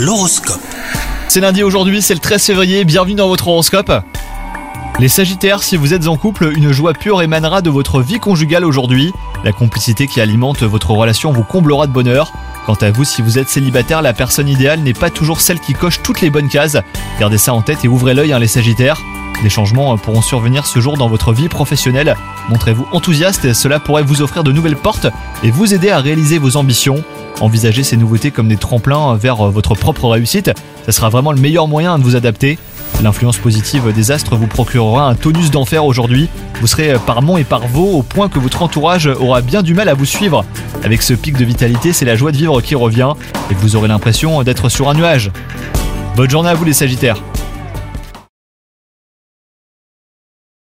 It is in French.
L'horoscope. C'est lundi aujourd'hui, c'est le 13 février, bienvenue dans votre horoscope. Les Sagittaires, si vous êtes en couple, une joie pure émanera de votre vie conjugale aujourd'hui. La complicité qui alimente votre relation vous comblera de bonheur. Quant à vous, si vous êtes célibataire, la personne idéale n'est pas toujours celle qui coche toutes les bonnes cases. Gardez ça en tête et ouvrez l'œil, hein, les Sagittaires. Des changements pourront survenir ce jour dans votre vie professionnelle. Montrez-vous enthousiaste, cela pourrait vous offrir de nouvelles portes et vous aider à réaliser vos ambitions. Envisagez ces nouveautés comme des tremplins vers votre propre réussite, ça sera vraiment le meilleur moyen de vous adapter. L'influence positive des astres vous procurera un tonus d'enfer aujourd'hui. Vous serez par Mont et par Vaux au point que votre entourage aura bien du mal à vous suivre. Avec ce pic de vitalité, c'est la joie de vivre qui revient et vous aurez l'impression d'être sur un nuage. Bonne journée à vous les Sagittaires